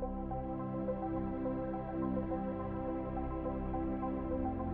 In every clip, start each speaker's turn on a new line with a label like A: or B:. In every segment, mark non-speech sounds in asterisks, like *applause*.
A: Thank you.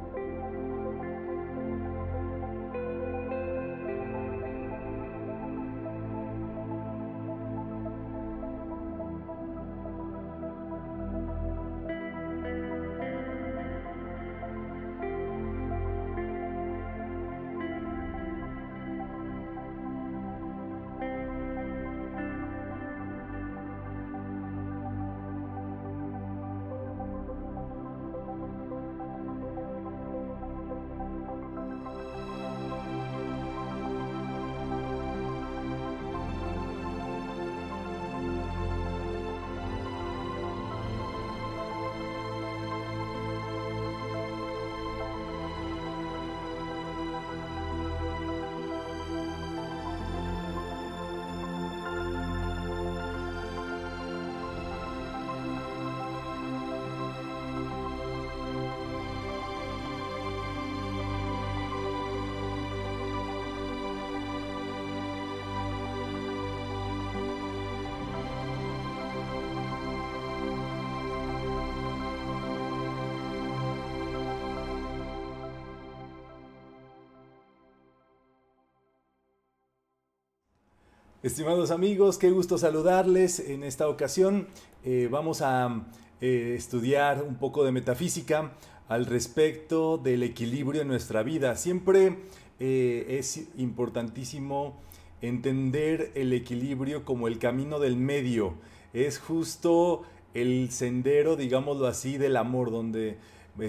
A: Estimados amigos, qué gusto saludarles. En esta ocasión eh, vamos a eh, estudiar un poco de metafísica al respecto del equilibrio en nuestra vida. Siempre eh, es importantísimo entender el equilibrio como el camino del medio. Es justo el sendero, digámoslo así, del amor, donde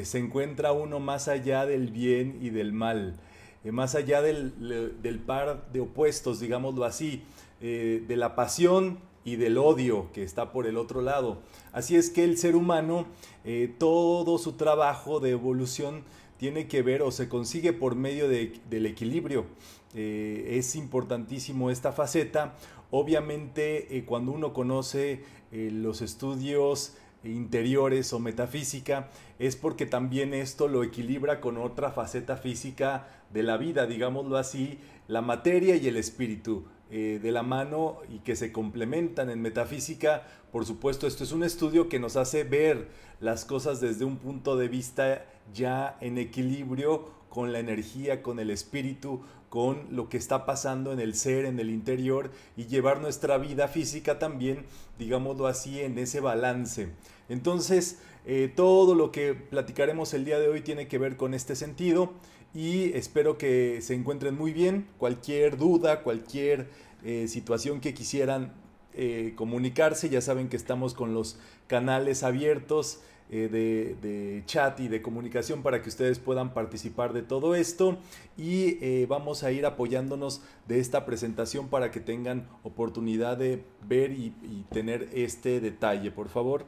A: se encuentra uno más allá del bien y del mal. Más allá del, par de opuestos, digámoslo así, eh, de la pasión y del odio que está por el otro lado. Así es que el ser humano, eh, todo su trabajo de evolución tiene que ver o se consigue por medio del equilibrio. Eh, es importantísimo esta faceta. Obviamente cuando uno conoce los estudios interiores o metafísica, es porque también esto lo equilibra con otra faceta física de la vida, digámoslo así, la materia y el espíritu. Eh, de la mano y que se complementan en metafísica. Por supuesto, esto es un estudio que nos hace ver las cosas desde un punto de vista ya en equilibrio con la energía, con el espíritu, con lo que está pasando en el ser, en el interior y llevar nuestra vida física también, digámoslo así, en ese balance. Entonces, eh, todo lo que platicaremos el día de hoy tiene que ver con este sentido y espero que se encuentren muy bien. Cualquier duda, cualquier eh, situación que quisieran eh, comunicarse, ya saben que estamos con los canales abiertos eh, de, chat y de comunicación para que ustedes puedan participar de todo esto y vamos a ir apoyándonos de esta presentación para que tengan oportunidad de ver y tener este detalle, por favor.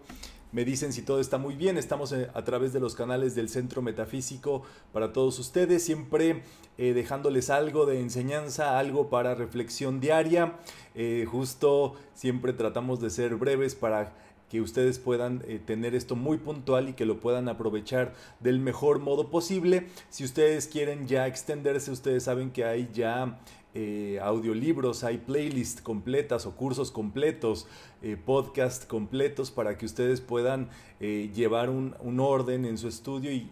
A: Me dicen si todo está muy bien. Estamos eh, a través de los canales del Centro Metafísico para todos ustedes, siempre eh, dejándoles algo de enseñanza, algo para reflexión diaria. Eh, justo siempre tratamos de ser breves para que ustedes puedan eh, tener esto muy puntual y que lo puedan aprovechar del mejor modo posible. Si ustedes quieren ya extenderse, ustedes saben que hay ya eh, audiolibros, hay playlists completas o cursos completos, eh, podcast completos para que ustedes puedan llevar un, orden en su estudio y,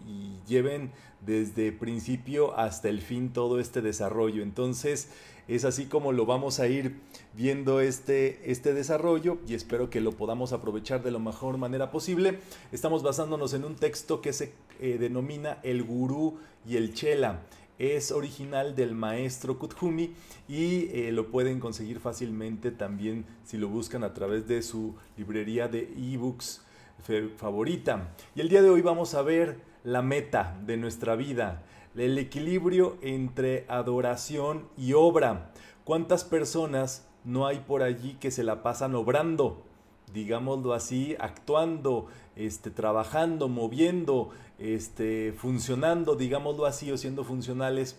A: lleven desde principio hasta el fin todo este desarrollo. Entonces es así como lo vamos a ir viendo este, este desarrollo y espero que lo podamos aprovechar de la mejor manera posible. Estamos basándonos en un texto que se denomina El Gurú y el Chela es original del maestro Kuthumi y eh, lo pueden conseguir fácilmente también si lo buscan a través de su librería de ebooks favorita. Y el día de hoy vamos a ver la meta de nuestra vida, el equilibrio entre adoración y obra. ¿Cuántas personas no hay por allí que se la pasan obrando? digámoslo así, actuando, este, trabajando, moviendo, este, funcionando, digámoslo así, o siendo funcionales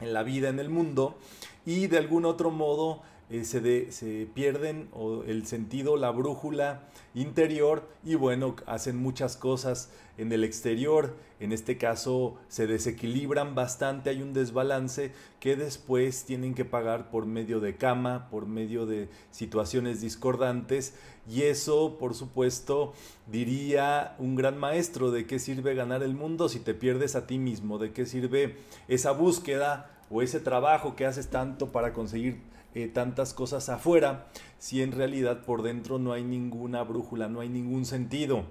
A: en la vida, en el mundo, y de algún otro modo eh, se, pierden el sentido, la brújula interior y bueno, hacen muchas cosas en el exterior, en este caso se desequilibran bastante, hay un desbalance que después tienen que pagar por medio de cama, por medio de situaciones discordantes y eso por supuesto diría un gran maestro de qué sirve ganar el mundo si te pierdes a ti mismo, de qué sirve esa búsqueda o ese trabajo que haces tanto para conseguir eh, tantas cosas afuera si en realidad por dentro no hay ninguna brújula, no hay ningún sentido.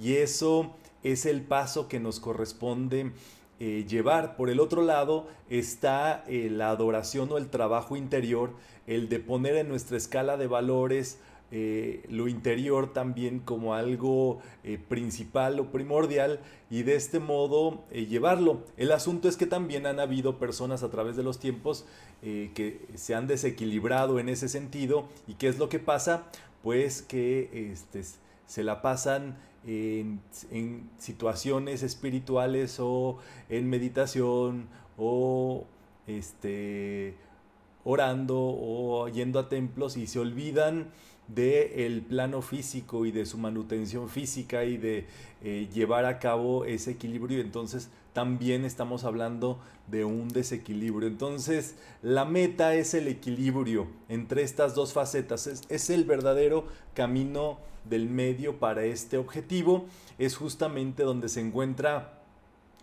A: Y eso es el paso que nos corresponde eh, llevar. Por el otro lado está eh, la adoración o el trabajo interior, el de poner en nuestra escala de valores eh, lo interior también como algo eh, principal o primordial y de este modo eh, llevarlo. El asunto es que también han habido personas a través de los tiempos que se han desequilibrado en ese sentido y qué es lo que pasa pues que este, se la pasan en, en situaciones espirituales o en meditación o este orando o yendo a templos y se olvidan del plano físico y de su manutención física y de eh, llevar a cabo ese equilibrio. Entonces también estamos hablando de un desequilibrio. Entonces la meta es el equilibrio entre estas dos facetas. Es, es el verdadero camino del medio para este objetivo. Es justamente donde se encuentra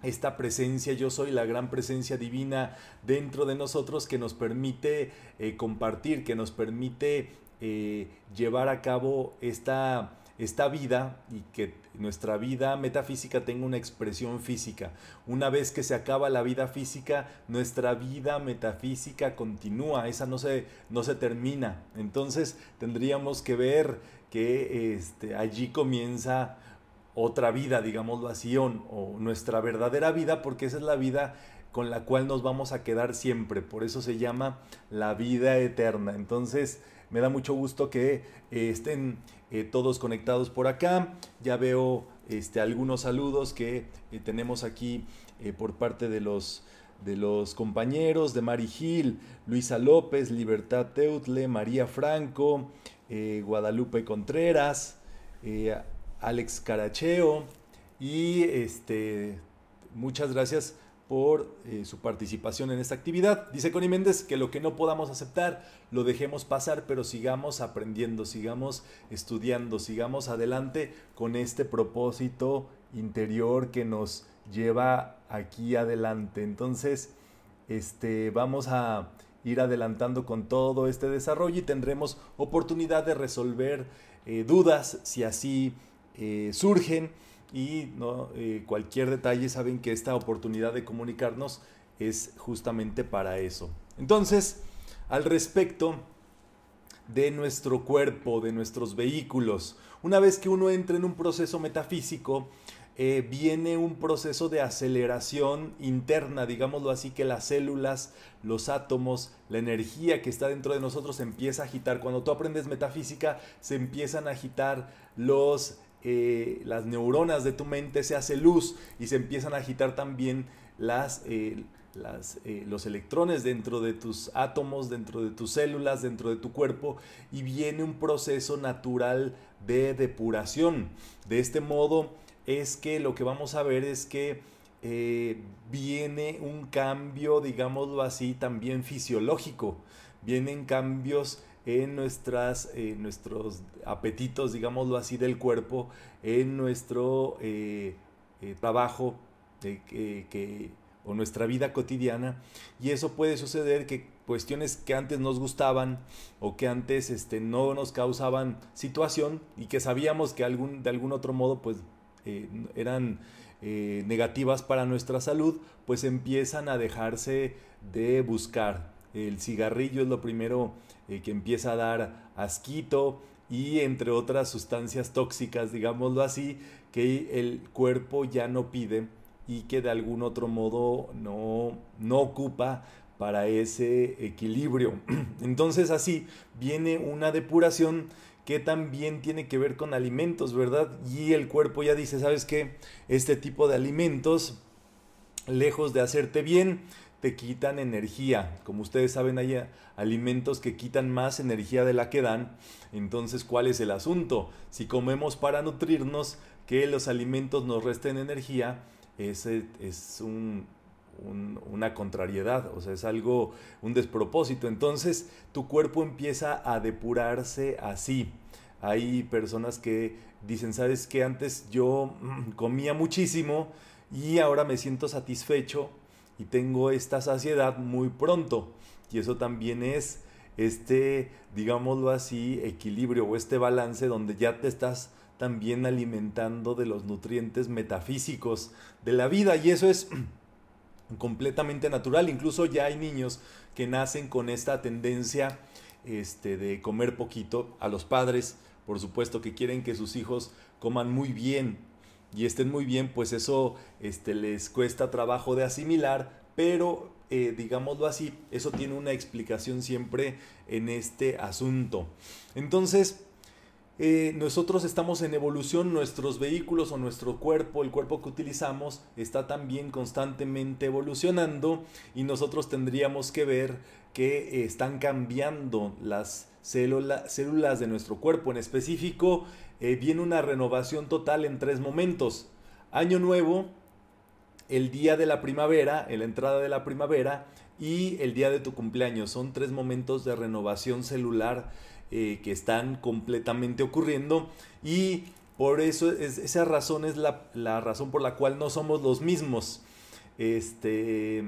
A: esta presencia, yo soy la gran presencia divina dentro de nosotros que nos permite eh, compartir, que nos permite eh, llevar a cabo esta, esta vida y que nuestra vida metafísica tenga una expresión física. Una vez que se acaba la vida física, nuestra vida metafísica continúa, esa no se, no se termina. Entonces tendríamos que ver que este, allí comienza otra vida, digámoslo así, o, o nuestra verdadera vida, porque esa es la vida con la cual nos vamos a quedar siempre. Por eso se llama la vida eterna. Entonces, me da mucho gusto que eh, estén eh, todos conectados por acá. Ya veo este, algunos saludos que eh, tenemos aquí por parte de los, de los compañeros de Mari Gil, Luisa López, Libertad Teutle, María Franco, Guadalupe Contreras, Alex Caracheo y este, muchas gracias por eh, su participación en esta actividad. Dice Connie Méndez que lo que no podamos aceptar lo dejemos pasar, pero sigamos aprendiendo, sigamos estudiando, sigamos adelante con este propósito interior que nos lleva aquí adelante. Entonces, este, vamos a ir adelantando con todo este desarrollo y tendremos oportunidad de resolver eh, dudas si así eh, surgen y ¿no? Eh, cualquier detalle saben que esta oportunidad de comunicarnos es justamente para eso. Entonces, al respecto de nuestro cuerpo, de nuestros vehículos, una vez que uno entra en un proceso metafísico, eh, viene un proceso de aceleración interna, digámoslo así, que las células, los átomos, la energía que está dentro de nosotros empieza a agitar. Cuando tú aprendes metafísica, se empiezan a agitar los eh, las neuronas de tu mente se hace luz y se empiezan a agitar también las, eh, eh, los electrones dentro de tus átomos, dentro de tus células, dentro de tu cuerpo y viene un proceso natural de depuración. De este modo es que lo que vamos a ver es que viene un cambio, digámoslo así, también fisiológico. Vienen cambios en nuestras, eh, nuestros apetitos, digámoslo así, del cuerpo, en nuestro trabajo que o nuestra vida cotidiana. Y eso puede suceder que cuestiones que antes nos gustaban o que antes este, no nos causaban situación y que sabíamos que algún, de algún otro modo pues eh, eran eh, negativas para nuestra salud pues empiezan a dejarse de buscar el cigarrillo es lo primero eh, que empieza a dar asquito y entre otras sustancias tóxicas digámoslo así que el cuerpo ya no pide y que de algún otro modo no, no ocupa para ese equilibrio. *clears throat* Entonces así viene una depuración que también tiene que ver con alimentos, ¿verdad? Y el cuerpo ya dice, ¿sabes qué? Este tipo de alimentos, lejos de hacerte bien, te quitan energía. Como ustedes saben, hay alimentos que quitan más energía de la que dan. Entonces, ¿cuál es el asunto? Si comemos para nutrirnos, que los alimentos nos resten energía, es, es una contrariedad, o sea, es algo, un despropósito. Entonces tu cuerpo empieza a depurarse así. Hay personas que dicen, sabes que antes yo mm, comía muchísimo y ahora me siento satisfecho y tengo esta saciedad muy pronto. Y eso también es este, digámoslo así, equilibrio o este balance donde ya te estás también alimentando de los nutrientes metafísicos de la vida y eso es *clears throat* completamente natural. Incluso ya hay niños que nacen con esta tendencia este, de comer poquito. A los padres, por supuesto, que quieren que sus hijos coman muy bien y estén muy bien, pues eso este, les cuesta trabajo de asimilar, pero eh, digámoslo así, eso tiene una explicación siempre en este asunto. Entonces, eh, nosotros estamos en evolución, nuestros vehículos o nuestro cuerpo, el cuerpo que utilizamos, está también constantemente evolucionando y nosotros tendríamos que ver que eh, están cambiando las células de nuestro cuerpo. En específico, eh, viene una renovación total en tres momentos. Año nuevo, el día de la primavera, la entrada de la primavera y el día de tu cumpleaños. Son tres momentos de renovación celular eh, que están completamente ocurriendo y por eso esa razón es la, razón por la cual no somos los mismos. Este,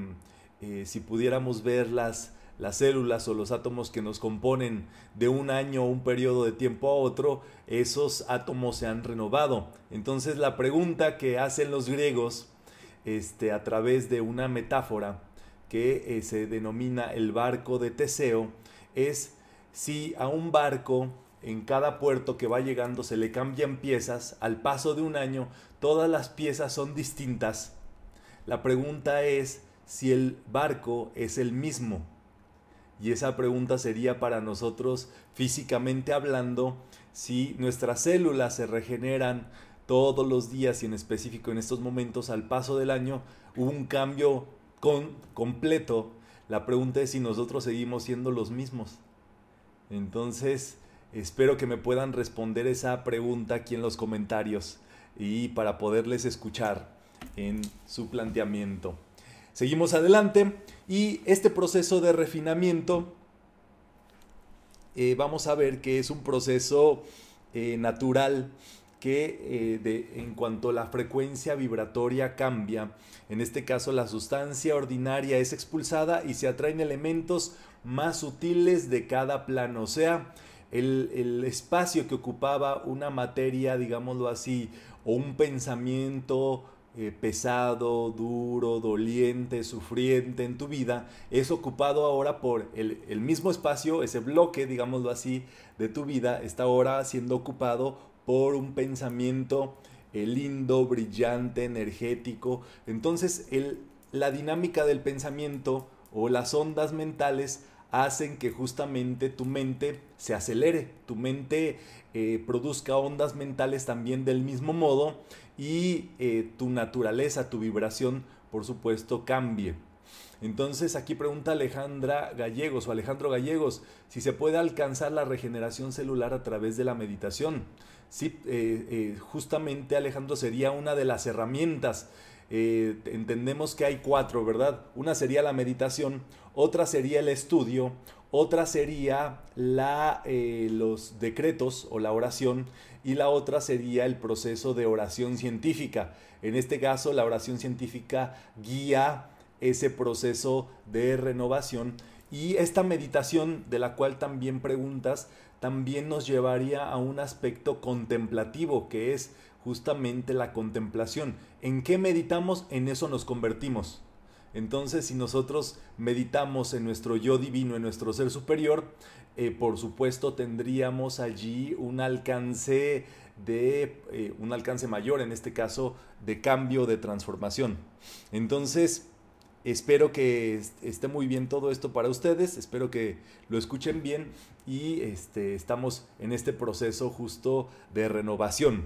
A: eh, si pudiéramos ver las, las células o los átomos que nos componen de un año o un periodo de tiempo a otro, esos átomos se han renovado. Entonces la pregunta que hacen los griegos este, a través de una metáfora que eh, se denomina el barco de Teseo es si a un barco en cada puerto que va llegando se le cambian piezas, al paso de un año todas las piezas son distintas. La pregunta es si el barco es el mismo. Y esa pregunta sería para nosotros físicamente hablando, si nuestras células se regeneran todos los días y en específico en estos momentos al paso del año, hubo un cambio completo. La pregunta es si nosotros seguimos siendo los mismos. Entonces, espero que me puedan responder esa pregunta aquí en los comentarios y para poderles escuchar en su planteamiento. Seguimos adelante y este proceso de refinamiento eh, vamos a ver que es un proceso eh, natural que eh, de, en cuanto la frecuencia vibratoria cambia, en este caso la sustancia ordinaria es expulsada y se atraen elementos más sutiles de cada plano. O sea, el, espacio que ocupaba una materia, digámoslo así, o un pensamiento eh, pesado, duro, doliente, sufriente en tu vida, es ocupado ahora por el, mismo espacio, ese bloque, digámoslo así, de tu vida, está ahora siendo ocupado por un pensamiento eh, lindo, brillante, energético. Entonces, la dinámica del pensamiento o las ondas mentales hacen que justamente tu mente se acelere, tu mente eh, produzca ondas mentales también del mismo modo y eh, tu naturaleza, tu vibración, por supuesto, cambie. Entonces aquí pregunta Alejandra Gallegos o Alejandro Gallegos si se puede alcanzar la regeneración celular a través de la meditación. Sí, eh, justamente Alejandro sería una de las herramientas. Entendemos que hay cuatro, ¿verdad? Una sería la meditación, otra sería el estudio, otra sería la, los decretos o la oración y la otra sería el proceso de oración científica. En este caso, la oración científica guía ese proceso de renovación y esta meditación de la cual también preguntas también nos llevaría a un aspecto contemplativo que es justamente la contemplación. ¿En qué meditamos? En eso nos convertimos. Entonces, si nosotros meditamos en nuestro yo divino, en nuestro ser superior, eh, por supuesto tendríamos allí un alcance de eh, un alcance mayor, en este caso de cambio, de transformación. Entonces, Espero que esté muy bien todo esto para ustedes, espero que lo escuchen bien y este, estamos en este proceso justo de renovación.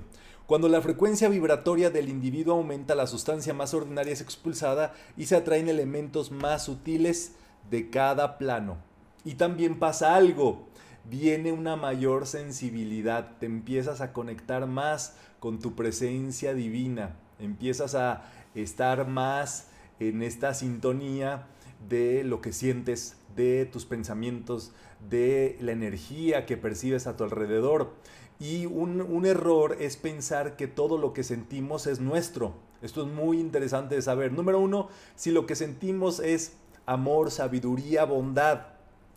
A: Cuando la frecuencia vibratoria del individuo aumenta, la sustancia más ordinaria es expulsada y se atraen elementos más sutiles de cada plano. Y también pasa algo, viene una mayor sensibilidad, te empiezas a conectar más con tu presencia divina, empiezas a estar más en esta sintonía de lo que sientes, de tus pensamientos, de la energía que percibes a tu alrededor. Y un, error es pensar que todo lo que sentimos es nuestro. Esto es muy interesante de saber. Número uno, si lo que sentimos es amor, sabiduría, bondad,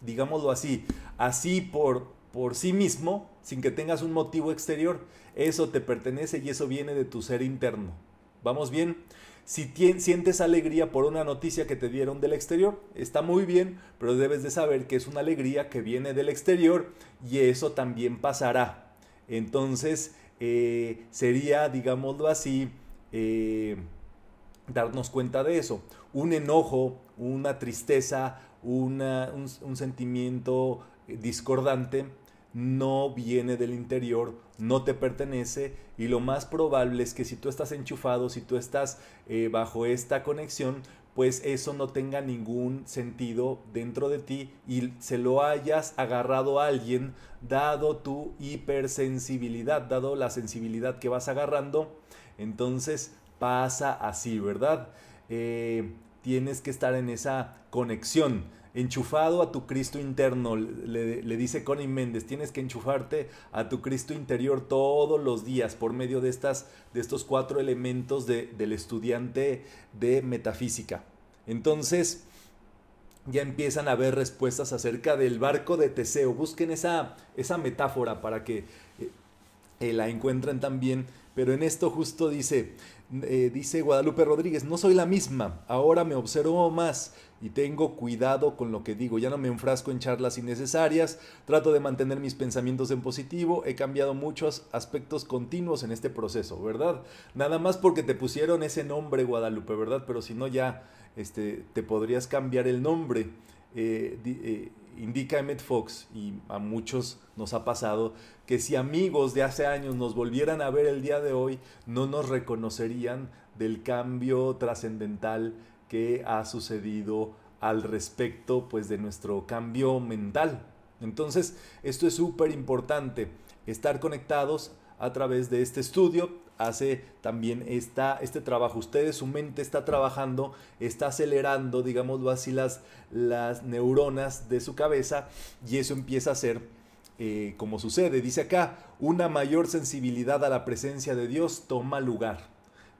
A: digámoslo así, así por, por sí mismo, sin que tengas un motivo exterior, eso te pertenece y eso viene de tu ser interno. ¿Vamos bien? Si sientes alegría por una noticia que te dieron del exterior, está muy bien, pero debes de saber que es una alegría que viene del exterior y eso también pasará. Entonces, eh, sería, digámoslo así, eh, darnos cuenta de eso. Un enojo, una tristeza, un, un sentimiento discordante no viene del interior, no te pertenece y lo más probable es que si tú estás enchufado, si tú estás eh, bajo esta conexión, pues eso no tenga ningún sentido dentro de ti y se lo hayas agarrado a alguien dado tu hipersensibilidad, dado la sensibilidad que vas agarrando, entonces pasa así, ¿verdad? Eh, tienes que estar en esa conexión enchufado a tu Cristo interno, le, dice Connie Méndez, tienes que enchufarte a tu Cristo interior todos los días por medio de, estas, de estos cuatro elementos del estudiante de metafísica. Entonces, ya empiezan a haber respuestas acerca del barco de Teseo. Busquen esa, esa metáfora para que eh, la encuentren también. Pero en esto justo dice, eh, dice Guadalupe Rodríguez, no soy la misma, ahora me observo más y tengo cuidado con lo que digo, ya no me enfrasco en charlas innecesarias, trato de mantener mis pensamientos en positivo, he cambiado muchos aspectos continuos en este proceso, ¿verdad? Nada más porque te pusieron ese nombre Guadalupe, ¿verdad? Pero si no ya este, te podrías cambiar el nombre. Eh, indica Emmett Fox, y a muchos nos ha pasado, que si amigos de hace años nos volvieran a ver el día de hoy, no nos reconocerían del cambio trascendental que ha sucedido al respecto pues de nuestro cambio mental. Entonces, esto es súper importante, estar conectados a través de este estudio, hace también esta, este trabajo. Ustedes, su mente está trabajando, está acelerando, digámoslo así, las, neuronas de su cabeza y eso empieza a ser eh, como sucede. Dice acá, una mayor sensibilidad a la presencia de Dios toma lugar.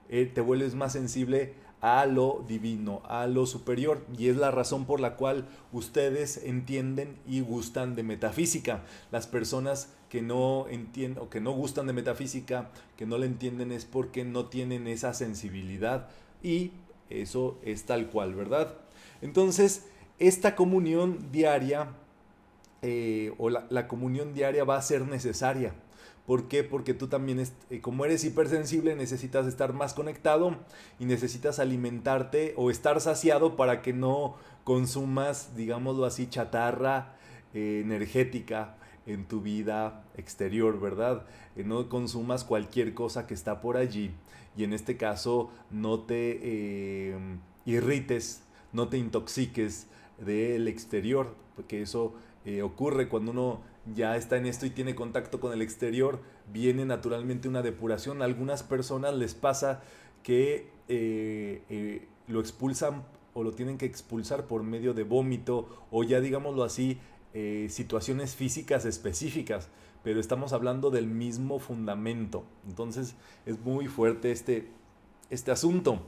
A: Eh, te vuelves más sensible a lo divino, a lo superior. Y es la razón por la cual ustedes entienden y gustan de metafísica. Las personas que no entienden o que no gustan de metafísica, que no le entienden es porque no tienen esa sensibilidad y eso es tal cual, ¿verdad? Entonces, esta comunión diaria eh, o la comunión diaria va a ser necesaria ¿Por qué? Porque tú también, eh, como eres hipersensible, necesitas estar más conectado y necesitas alimentarte o estar saciado para que no consumas, digámoslo así, chatarra eh, energética en tu vida exterior, ¿verdad? No consumas cualquier cosa que está por allí y en este caso no te eh, irrites no te intoxiques del exterior, porque eso ocurre cuando uno ya está en esto y tiene contacto con el exterior, viene naturalmente una depuración. A algunas personas les pasa que eh, eh, lo expulsan o lo tienen que expulsar por medio de vómito o ya digámoslo así, situaciones físicas específicas, pero estamos hablando del mismo fundamento. Entonces es muy fuerte este, este asunto.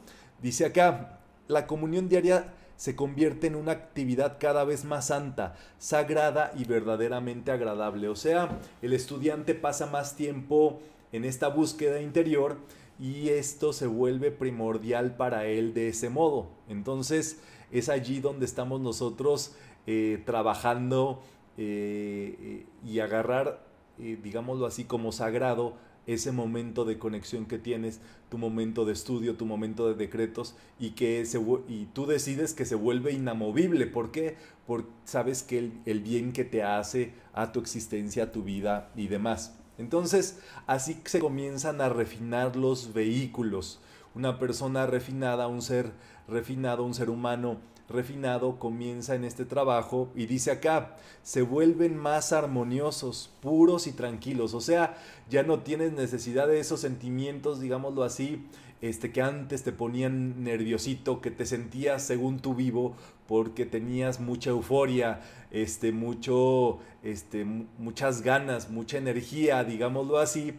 A: Dice acá, la comunión diaria se convierte en una actividad cada vez más santa, sagrada y verdaderamente agradable. O sea, el estudiante pasa más tiempo en esta búsqueda interior y esto se vuelve primordial para él de ese modo. Entonces es allí donde estamos nosotros eh, trabajando eh, eh, y agarrar, digámoslo así, como sagrado ese momento de conexión que tienes, tu momento de estudio, tu momento de decretos y que se, y tú decides que se vuelve inamovible. ¿Por qué? Porque sabes que el, el bien que te hace a tu existencia, a tu vida y demás. Entonces, así se comienzan a refinar los vehículos. Una persona refinada, un ser refinado, un ser humano refinado comienza en este trabajo y dice acá, se vuelven más armoniosos, puros y tranquilos. O sea, ya no tienes necesidad de esos sentimientos, digámoslo así, este, que antes te ponían nerviosito, que te sentías según tu vivo, porque tenías mucha euforia, este, mucho, este, muchas ganas, mucha energía, digámoslo así,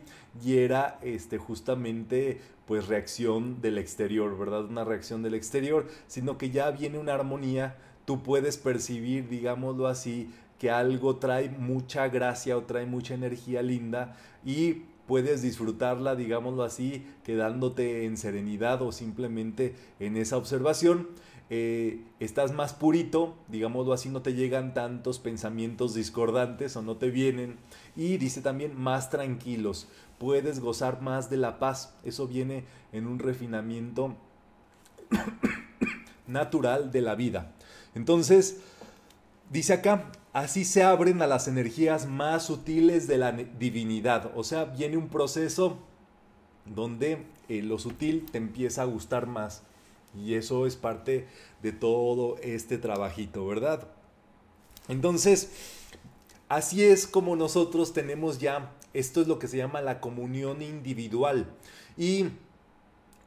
A: y era este, justamente pues reacción del exterior, ¿verdad? Una reacción del exterior, sino que ya viene una armonía, tú puedes percibir, digámoslo así, que algo trae mucha gracia o trae mucha energía linda y puedes disfrutarla, digámoslo así, quedándote en serenidad o simplemente en esa observación. Eh, estás más purito, digámoslo así, no te llegan tantos pensamientos discordantes o no te vienen. Y dice también más tranquilos, puedes gozar más de la paz. Eso viene en un refinamiento *coughs* natural de la vida. Entonces, dice acá, así se abren a las energías más sutiles de la divinidad. O sea, viene un proceso donde eh, lo sutil te empieza a gustar más. Y eso es parte de todo este trabajito, ¿verdad? Entonces, así es como nosotros tenemos ya esto es lo que se llama la comunión individual. Y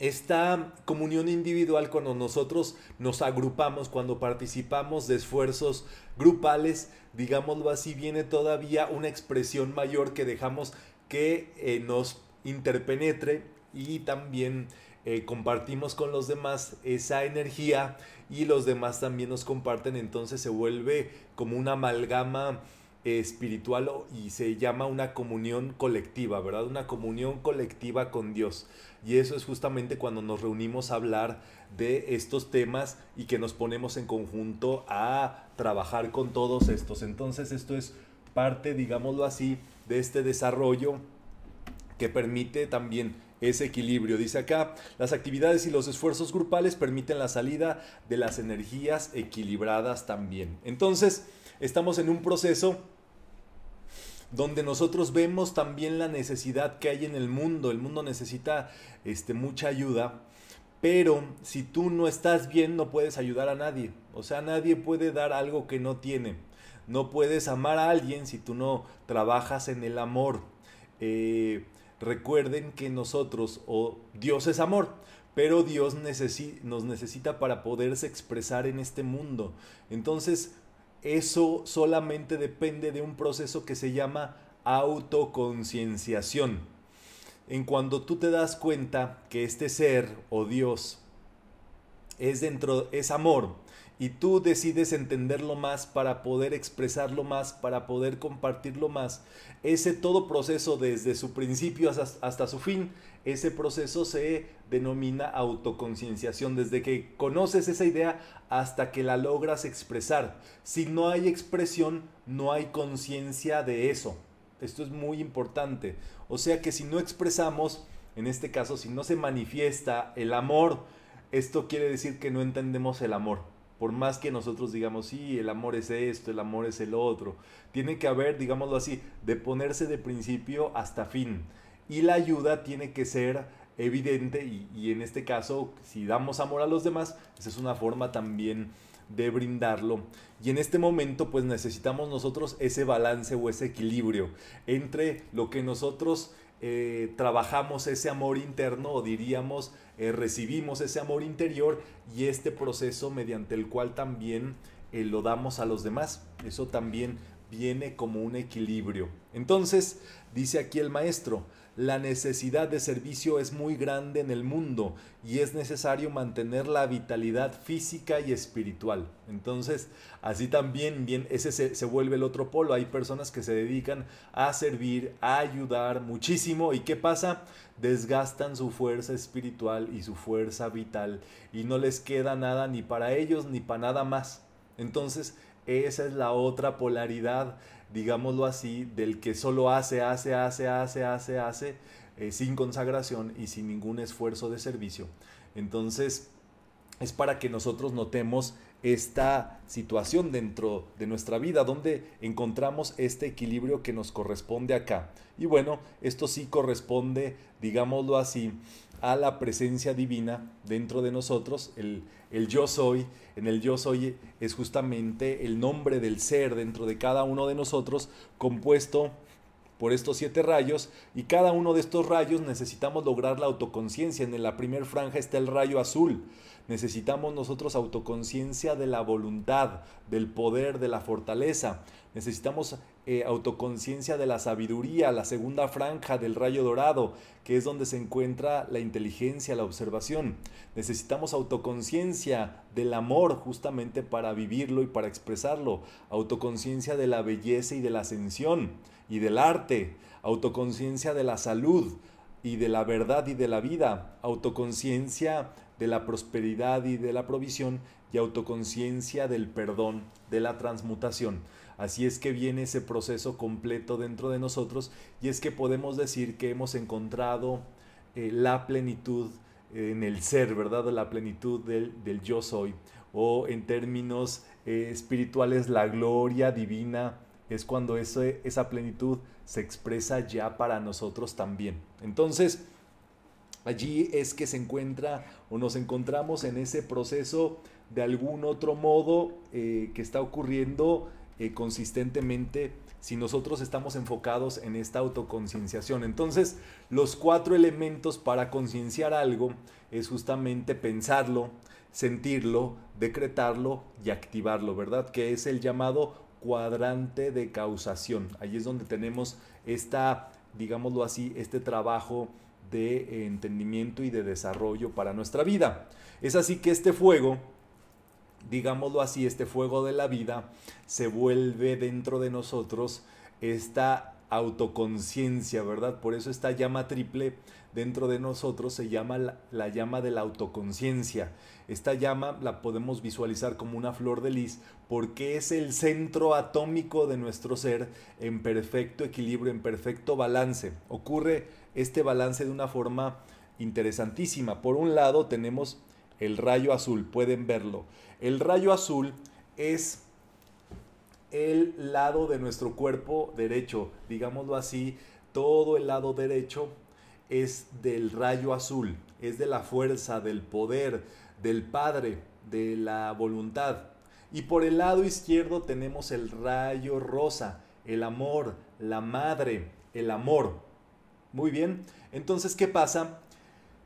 A: esta comunión individual cuando nosotros nos agrupamos, cuando participamos de esfuerzos grupales, digámoslo así, viene todavía una expresión mayor que dejamos que eh, nos interpenetre y también eh, compartimos con los demás esa energía y los demás también nos comparten, entonces se vuelve como una amalgama espiritual y se llama una comunión colectiva, ¿verdad? Una comunión colectiva con Dios. Y eso es justamente cuando nos reunimos a hablar de estos temas y que nos ponemos en conjunto a trabajar con todos estos. Entonces esto es parte, digámoslo así, de este desarrollo que permite también ese equilibrio. Dice acá, las actividades y los esfuerzos grupales permiten la salida de las energías equilibradas también. Entonces, estamos en un proceso donde nosotros vemos también la necesidad que hay en el mundo. El mundo necesita este, mucha ayuda, pero si tú no estás bien no puedes ayudar a nadie. O sea, nadie puede dar algo que no tiene. No puedes amar a alguien si tú no trabajas en el amor. Eh, recuerden que nosotros, o Dios es amor, pero Dios nos necesita para poderse expresar en este mundo. Entonces, eso solamente depende de un proceso que se llama autoconcienciación. En cuando tú te das cuenta que este ser o Dios es dentro es amor y tú decides entenderlo más para poder expresarlo más, para poder compartirlo más, ese todo proceso desde su principio hasta, su fin ese proceso se denomina autoconcienciación, desde que conoces esa idea hasta que la logras expresar. Si no hay expresión, no hay conciencia de eso. Esto es muy importante. O sea que si no expresamos, en este caso, si no se manifiesta el amor, esto quiere decir que no entendemos el amor. Por más que nosotros digamos, sí, el amor es esto, el amor es el otro. Tiene que haber, digámoslo así, de ponerse de principio hasta fin y la ayuda tiene que ser evidente y, en este caso, si damos amor a los demás, esa es una forma también de brindarlo. Y en este momento pues necesitamos nosotros ese balance o ese equilibrio entre lo que nosotros eh, trabajamos ese amor interno o diríamos eh, recibimos ese amor interior y este proceso mediante el cual también eh, lo damos a los demás. Eso también viene como un equilibrio. Entonces, dice aquí el maestro, la necesidad de servicio es muy grande en el mundo y es necesario mantener la vitalidad física y espiritual. Entonces, así también, bien, ese se, se, vuelve el otro polo. Hay personas que se dedican a servir, a ayudar muchísimo. ¿Y qué pasa? Desgastan su fuerza espiritual y su fuerza vital y no les queda nada ni para ellos ni para nada más. Entonces, esa es la otra polaridad digámoslo así, del que solo hace, hace, hace, hace, hace, hace, eh, sin consagración y sin ningún esfuerzo de servicio. Entonces, es para que nosotros notemos esta situación dentro de nuestra vida, donde encontramos este equilibrio que nos corresponde acá. Y bueno, esto sí corresponde, digámoslo así, a la presencia divina dentro de nosotros, el, el yo soy. En el yo soy es justamente el nombre del ser dentro de cada uno de nosotros, compuesto por estos siete rayos y cada uno de estos rayos necesitamos lograr la autoconciencia. En la primer franja está el rayo azul. Necesitamos nosotros autoconciencia de la voluntad, del poder, de la fortaleza. Necesitamos eh, autoconciencia de la sabiduría, la segunda franja del rayo dorado, que es donde se encuentra la inteligencia, la observación. Necesitamos autoconciencia del amor justamente para vivirlo y para expresarlo. Autoconciencia de la belleza y de la ascensión y del arte. Autoconciencia de la salud y de la verdad y de la vida. Autoconciencia de la prosperidad y de la provisión y autoconciencia del perdón, de la transmutación. Así es que viene ese proceso completo dentro de nosotros y es que podemos decir que hemos encontrado eh, la plenitud en el ser, ¿verdad? La plenitud del, yo soy. O en términos eh, espirituales, la gloria divina es cuando esa plenitud se expresa ya para nosotros también. Entonces, allí es que se encuentra o nos encontramos en ese proceso de algún otro modo eh, que está ocurriendo eh, consistentemente si nosotros estamos enfocados en esta autoconcienciación. Entonces, los cuatro elementos para concienciar algo es justamente pensarlo, sentirlo, decretarlo y activarlo, ¿verdad? Que es el llamado cuadrante de causación. Ahí es donde tenemos esta, digámoslo así, este trabajo de entendimiento y de desarrollo para nuestra vida. Es así que este fuego digámoslo así, este fuego de la vida se vuelve dentro de nosotros esta autoconciencia, ¿verdad? Por eso esta llama triple dentro de nosotros se llama la, llama de la autoconciencia. Esta llama la podemos visualizar como una flor de lis porque es el centro atómico de nuestro ser en perfecto equilibrio, en perfecto balance. Ocurre este balance de una forma interesantísima. Por un lado tenemos el rayo azul, pueden verlo. El rayo azul es el lado de nuestro cuerpo derecho, digámoslo así, todo el lado derecho es del rayo azul, es de la fuerza, del poder, del Padre, de la voluntad. Y por el lado izquierdo tenemos el rayo rosa, el amor, la madre, el amor. Muy bien, entonces, ¿qué pasa?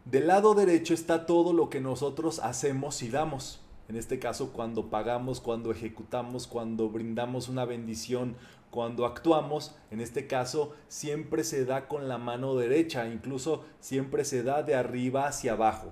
A: Del lado derecho está todo lo que nosotros hacemos y damos. En este caso, cuando pagamos, cuando ejecutamos, cuando brindamos una bendición, cuando actuamos, en este caso, siempre se da con la mano derecha, incluso siempre se da de arriba hacia abajo.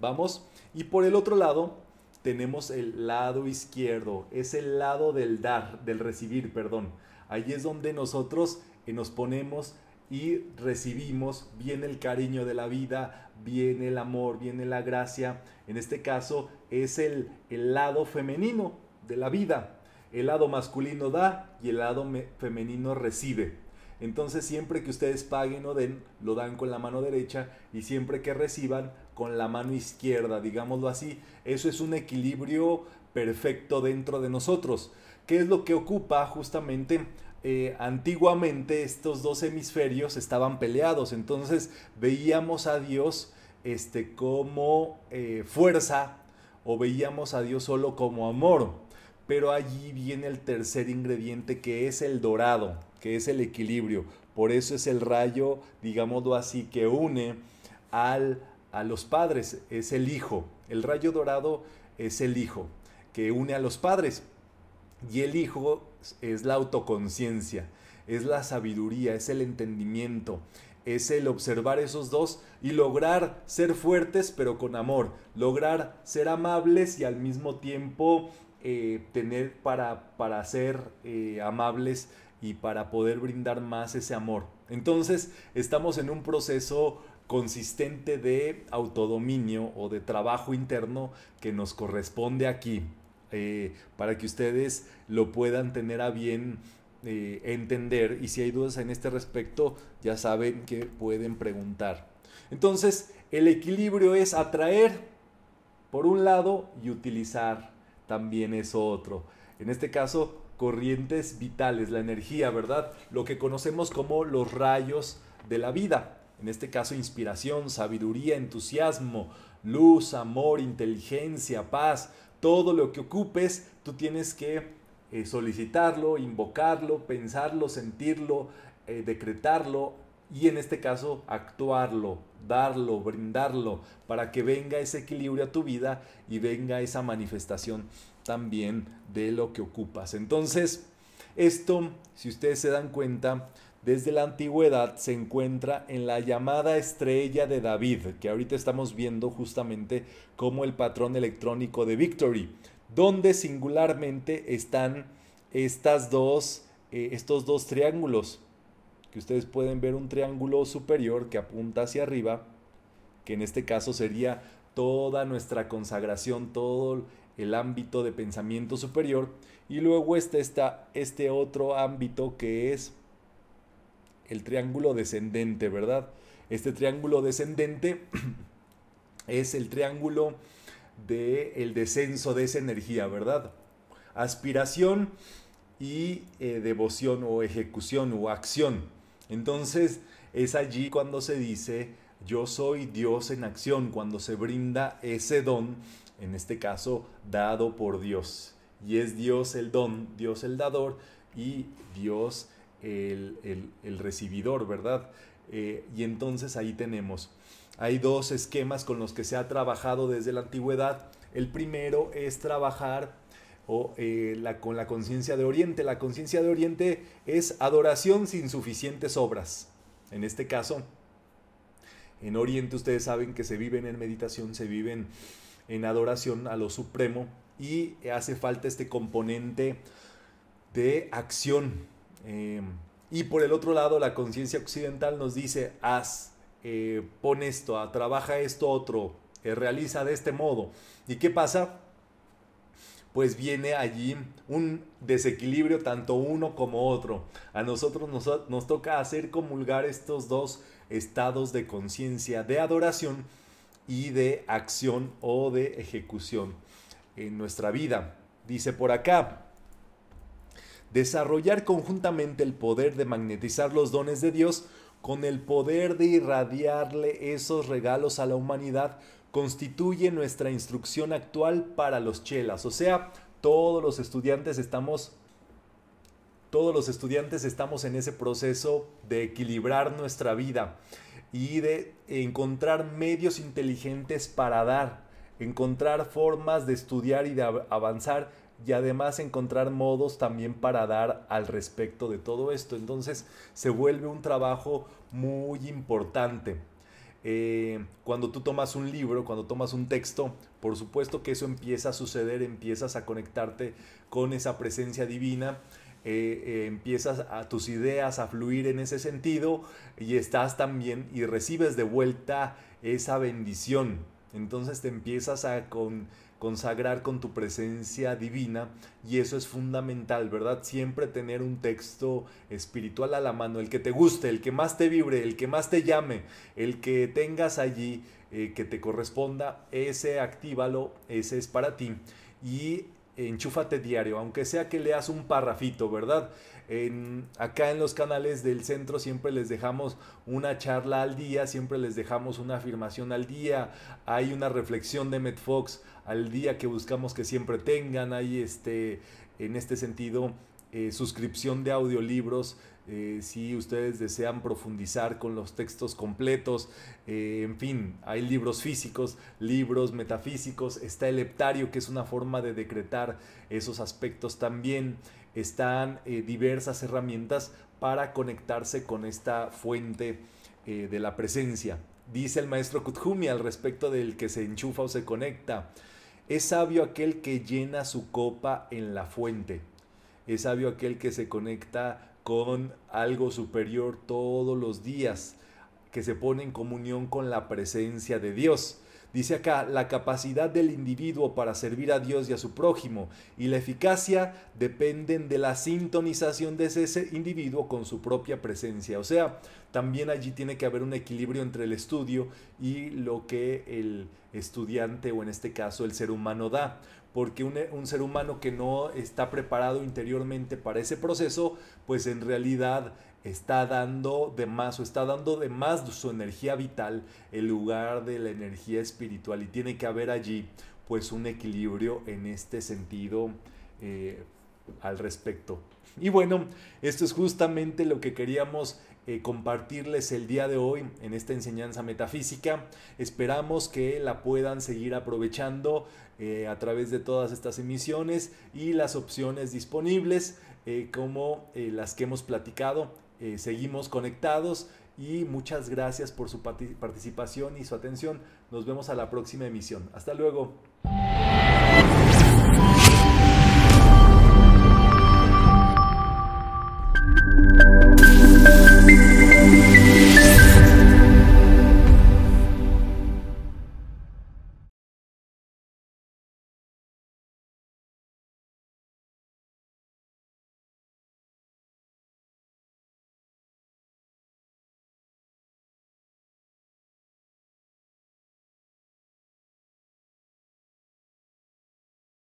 A: ¿Vamos? Y por el otro lado, tenemos el lado izquierdo, es el lado del dar, del recibir, perdón. Ahí es donde nosotros eh, nos ponemos y recibimos, viene el cariño de la vida, viene el amor, viene la gracia. En este caso es el, el lado femenino de la vida. El lado masculino da y el lado femenino recibe. Entonces siempre que ustedes paguen o den, lo dan con la mano derecha y siempre que reciban con la mano izquierda, digámoslo así. Eso es un equilibrio perfecto dentro de nosotros. ¿Qué es lo que ocupa justamente eh, antiguamente estos dos hemisferios estaban peleados, entonces veíamos a Dios este, como eh, fuerza o veíamos a Dios solo como amor. Pero allí viene el tercer ingrediente que es el dorado, que es el equilibrio. Por eso es el rayo, digámoslo así, que une al, a los padres, es el hijo. El rayo dorado es el hijo, que une a los padres. Y el hijo es la autoconciencia, es la sabiduría, es el entendimiento, es el observar esos dos y lograr ser fuertes pero con amor, lograr ser amables y al mismo tiempo eh, tener para, para ser eh, amables y para poder brindar más ese amor. Entonces estamos en un proceso consistente de autodominio o de trabajo interno que nos corresponde aquí eh, para que ustedes lo puedan tener a bien eh, entender y si hay dudas en este respecto ya saben que pueden preguntar. Entonces el equilibrio es atraer por un lado y utilizar también eso otro. En este caso corrientes vitales, la energía, ¿verdad? Lo que conocemos como los rayos de la vida. En este caso inspiración, sabiduría, entusiasmo, luz, amor, inteligencia, paz, todo lo que ocupes, tú tienes que eh, solicitarlo, invocarlo, pensarlo, sentirlo, eh, decretarlo y en este caso actuarlo, darlo, brindarlo, para que venga ese equilibrio a tu vida y venga esa manifestación también de lo que ocupas. Entonces, esto, si ustedes se dan cuenta, desde la antigüedad se encuentra en la llamada estrella de David, que ahorita estamos viendo justamente como el patrón electrónico de Victory, donde singularmente están estas dos, eh, estos dos triángulos, que ustedes pueden ver un triángulo superior que apunta hacia arriba, que en este caso sería toda nuestra consagración, todo el ámbito de pensamiento superior, y luego está, este otro ámbito que es el triángulo descendente, ¿verdad? Este triángulo descendente *clears throat* es el triángulo del el descenso de esa energía, ¿verdad? Aspiración y eh, devoción o ejecución o acción. Entonces es allí cuando se dice yo soy Dios en acción, cuando se brinda ese don, en este caso dado por Dios. Y es Dios el don, Dios el dador y Dios el, recibidor, ¿verdad? Eh, y entonces ahí tenemos, hay dos esquemas con los que se ha trabajado desde la antigüedad. El primero es trabajar o, eh, con la conciencia de Oriente. La conciencia de Oriente es adoración sin suficientes obras. En este caso, en Oriente ustedes saben que se viven en meditación, se viven en adoración a lo supremo y hace falta este componente de acción, Em, y por el otro lado, la conciencia occidental nos dice, haz, eh, pon esto, ah, trabaja esto otro, eh, realiza de este modo. ¿Y qué pasa? Pues viene allí un desequilibrio tanto uno como otro. A nosotros nos, nos toca hacer comulgar estos dos estados de conciencia, de adoración y de acción o de ejecución en nuestra vida. Dice por acá, desarrollar conjuntamente el poder de magnetizar los dones de Dios con el poder de irradiarle esos regalos a la humanidad constituye nuestra instrucción actual para los chelas. O sea, todos los estudiantes estamos todos los estudiantes estamos en ese proceso de equilibrar nuestra vida y de encontrar medios inteligentes para dar, encontrar formas de estudiar y de avanzar y además encontrar modos también para dar al respecto de todo esto. Entonces se vuelve un trabajo muy importante. Eh, cuando tú tomas un libro, cuando tomas un texto, por supuesto que eso empieza a suceder, empiezas a conectarte con esa presencia divina, eh, eh, empiezas a tus ideas a fluir en ese sentido y estás también y recibes de vuelta esa bendición. Entonces te empiezas a con consagrar con tu presencia divina y eso es fundamental, ¿verdad? Siempre tener un texto espiritual a la mano, el que te guste, el que más te vibre, el que más te llame, el que tengas allí eh, que te corresponda, ese actívalo, ese es para ti. Y enchúfate diario, aunque sea que leas un parrafito, ¿verdad? Acá en los canales del centro siempre les dejamos una charla al día, siempre les dejamos una afirmación al día, hay una reflexión de Medfox al día que buscamos que siempre tengan, hay este, en este sentido eh, suscripción de audiolibros eh, si ustedes desean profundizar con los textos completos, eh, en fin, hay libros físicos, libros metafísicos, está el heptario, que es una forma de decretar esos aspectos también, están eh, diversas herramientas para conectarse con esta fuente de la presencia. Dice el maestro Kuthumi al respecto del que se enchufa o se conecta. Es sabio aquel que llena su copa en la fuente. Es sabio aquel que se conecta con algo superior todos los días, que se pone en comunión con la presencia de Dios. Dice acá, la capacidad del individuo para servir a Dios y a su prójimo y la eficacia dependen de la sintonización de ese individuo con su propia presencia. O sea, también allí tiene que haber un equilibrio entre el estudio y lo que el estudiante o en este caso el ser humano da porque un, ser humano que no está preparado interiormente para ese proceso, pues en realidad está dando de más o está dando de más su energía vital en lugar de la energía espiritual y tiene que haber allí pues un equilibrio en este sentido eh, al respecto. Y bueno, esto es justamente lo que queríamos eh, compartirles el día de hoy en esta enseñanza metafísica. Esperamos que la puedan seguir aprovechando eh, a través de todas estas emisiones y las opciones disponibles eh, como las que hemos platicado. seguimos conectados y muchas gracias por su participación y su atención. Nos vemos a la próxima emisión. Hasta luego.